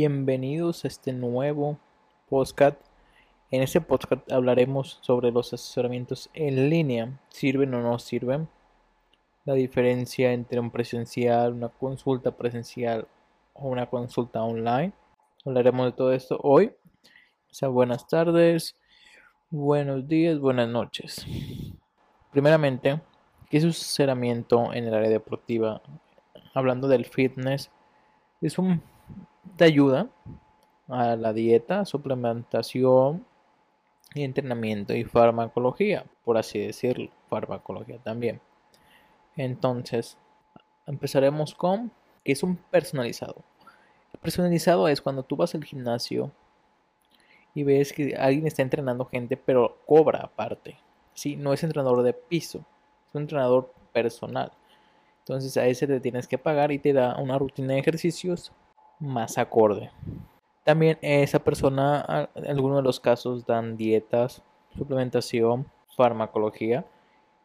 Bienvenidos a este nuevo podcast. En este podcast hablaremos sobre los asesoramientos en línea, sirven o no sirven, la diferencia entre un presencial, una consulta presencial o una consulta online. Hablaremos de todo esto hoy. O sea, buenas tardes, buenos días, buenas noches. Primeramente, ¿qué es un asesoramiento en el área deportiva? Hablando del fitness, es un te ayuda a la dieta, suplementación, entrenamiento y farmacología, por así decirlo, farmacología también. Entonces, empezaremos con que es un personalizado. El personalizado es cuando tú vas al gimnasio y ves que alguien está entrenando gente, pero cobra aparte. Sí, no es entrenador de piso, es un entrenador personal. Entonces a ese te tienes que pagar y te da una rutina de ejercicios más acorde. También esa persona, en algunos de los casos, dan dietas, suplementación, farmacología.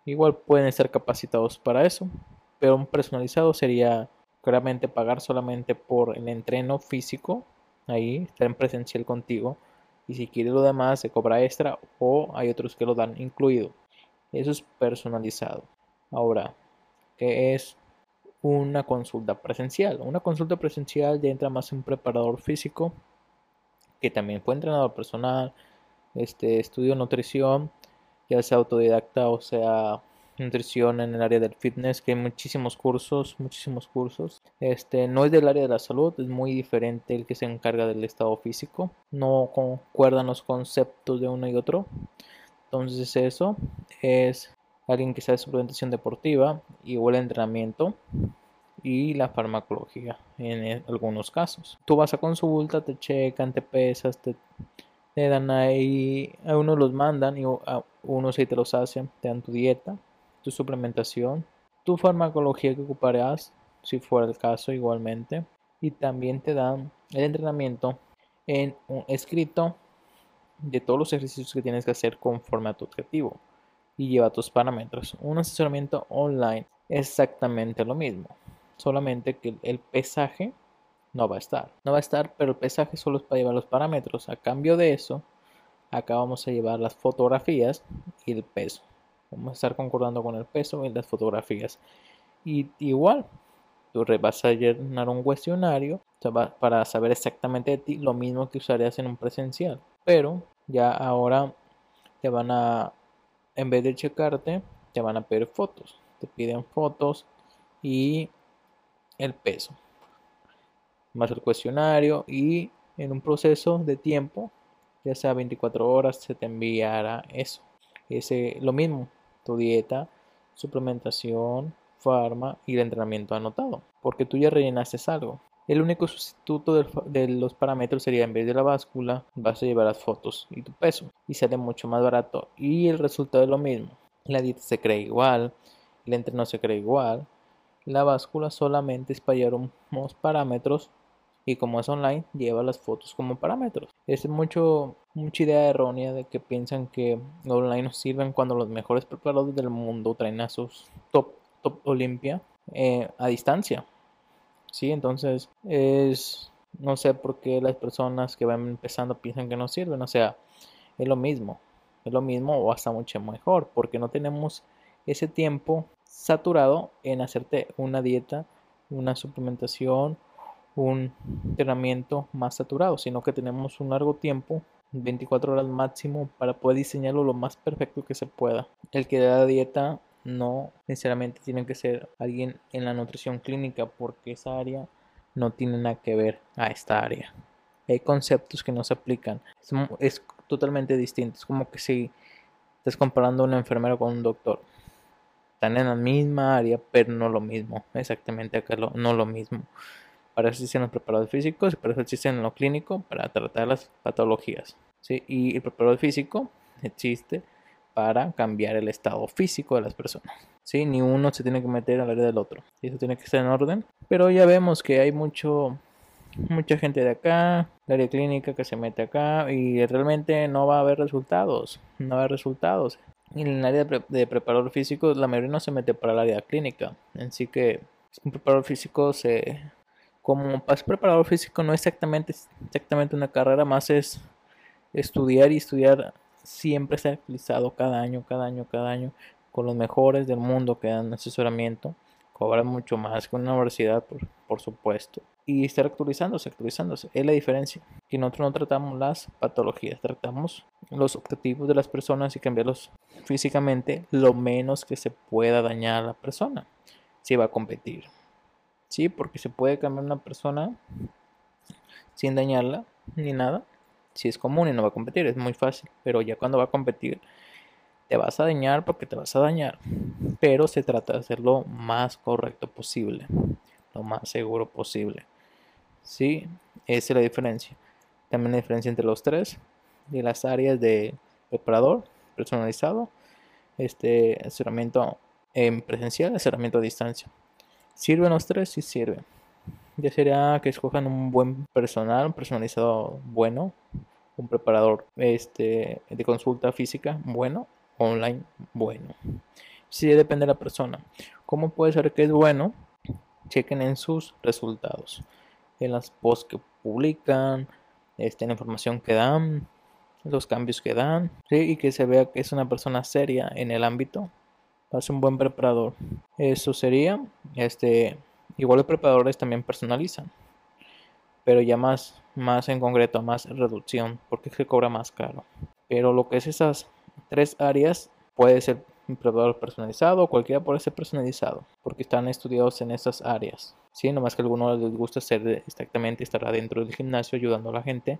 Igual pueden estar capacitados para eso, pero un personalizado sería claramente pagar solamente por el entreno físico, ahí estar en presencial contigo. Y si quiere lo demás, se cobra extra o hay otros que lo dan incluido. Eso es personalizado. Ahora, ¿qué es una consulta presencial. Una consulta presencial ya entra más un preparador físico, que también fue entrenador personal, este, estudio nutrición, ya sea autodidacta o sea nutrición en el área del fitness, que hay muchísimos cursos, muchísimos cursos. Este no es del área de la salud, es muy diferente el que se encarga del estado físico. No concuerdan los conceptos de uno y otro. Entonces eso es alguien que sabe suplementación deportiva y el entrenamiento y la farmacología en algunos casos. Tú vas a consulta, te checan, te pesas, te, dan ahí, a unos los mandan y a unos ahí te los hacen, te dan tu dieta, tu suplementación, tu farmacología que ocuparás, si fuera el caso igualmente, y también te dan el entrenamiento en un escrito de todos los ejercicios que tienes que hacer conforme a tu objetivo y lleva tus parámetros. Un asesoramiento online es exactamente lo mismo, solamente que el pesaje no va a estar. No va a estar, pero el pesaje solo es para llevar los parámetros. A cambio de eso, acá vamos a llevar las fotografías y el peso. Vamos a estar concordando con el peso y las fotografías. Y igual, tú vas a llenar un cuestionario para saber exactamente de ti lo mismo que usarías en un presencial. Pero ya ahora te van a en vez de checarte, te van a pedir fotos. Te piden fotos y el peso, más el cuestionario y en un proceso de tiempo, ya sea 24 horas, se te enviará eso. Ese, lo mismo, tu dieta, suplementación, farma y el entrenamiento anotado, porque tú ya rellenaste algo. El único sustituto de los parámetros sería en vez de la báscula, vas a llevar las fotos y tu peso. Y sale mucho más barato. Y el resultado es lo mismo. La dieta se cree igual, el entreno se cree igual. La báscula solamente es para llevar unos parámetros y como es online, lleva las fotos como parámetros. Es mucho, mucha idea errónea de que piensan que online nos sirven cuando los mejores preparadores del mundo traen a sus top, top Olimpia eh, a distancia. ¿Sí? Entonces es, no sé por qué las personas que van empezando piensan que no sirven, o sea, es lo mismo, es lo mismo o hasta mucho mejor, porque no tenemos ese tiempo saturado en hacerte una dieta, una suplementación, un entrenamiento más saturado, sino que tenemos un largo tiempo 24 horas máximo para poder diseñarlo lo más perfecto que se pueda. El que da dieta no necesariamente tiene que ser alguien en la nutrición clínica porque esa área no tiene nada que ver a esta área. Hay conceptos que no se aplican. Es, totalmente distinto. Es como que si estás comparando a una enfermera con un doctor. Están en la misma área, pero no lo mismo. Exactamente acá no lo mismo. Para eso existen los preparadores físicos y para eso existen en lo clínico para tratar las patologías. ¿sí? Y el preparador físico existe para cambiar el estado físico de las personas. ¿sí? Ni uno se tiene que meter al área del otro. Eso tiene que estar en orden. Pero ya vemos que hay mucho, mucha gente de acá, el área clínica que se mete acá y realmente no va a haber resultados. No va a haber resultados. Y en el área de, preparador físico, la mayoría no se mete para el área clínica. Así que un preparador físico se, como para preparador físico no es exactamente, exactamente una carrera, más es estudiar y estudiar siempre ser actualizado cada año, cada año, cada año, con los mejores del mundo que dan asesoramiento. Cobran mucho más que una universidad, por, por supuesto. Y estar actualizándose, actualizándose. Es la diferencia. Y nosotros no tratamos las patologías, tratamos los objetivos de las personas y cambiarlos físicamente lo menos que se pueda dañar a la persona si va a competir. Sí, porque se puede cambiar una persona sin dañarla ni nada. Si es común y no va a competir, es muy fácil. Pero ya cuando va a competir, te vas a dañar porque te vas a dañar. Pero se trata de hacerlo más correcto posible, lo más seguro posible. Sí, esa es la diferencia. También la diferencia entre los tres de las áreas de preparador personalizado, este asesoramiento en presencial, asesoramiento a distancia. ¿Sirven los tres? Sí sirven. Ya sería que escojan un buen personal, un personalizado bueno, un preparador este, de consulta física bueno, online bueno. Sí depende de la persona. ¿Cómo puede ser que es bueno? Chequen en sus resultados, en las posts que publican, este, la información que dan, los cambios que dan, y que se vea que es una persona seria en el ámbito. Es un buen preparador. Eso sería, este, igual los preparadores también personalizan, pero ya más, más en concreto, más reducción, porque se cobra más caro. Pero lo que es esas tres áreas puede ser un preparador personalizado cualquiera puede ser personalizado, porque están estudiados en esas áreas. Sí, nomás que a algunos les gusta ser exactamente estar adentro del gimnasio ayudando a la gente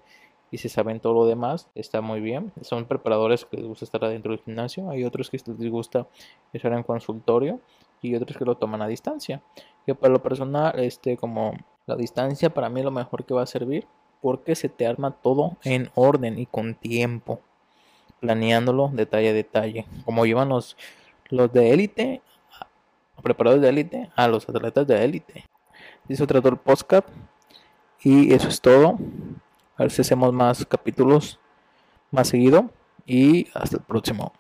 y si saben todo lo demás, está muy bien. Son preparadores que les gusta estar adentro del gimnasio, hay otros que les gusta estar en consultorio y otros que lo toman a distancia. Que para lo personal, este, como la distancia para mí es lo mejor que va a servir porque se te arma todo en orden y con tiempo, planeándolo detalle a detalle, como llevan los, los de élite, preparadores de élite, a los atletas de élite. Dice otro el podcast y eso es todo. A ver si hacemos más capítulos más seguido. Y hasta el próximo.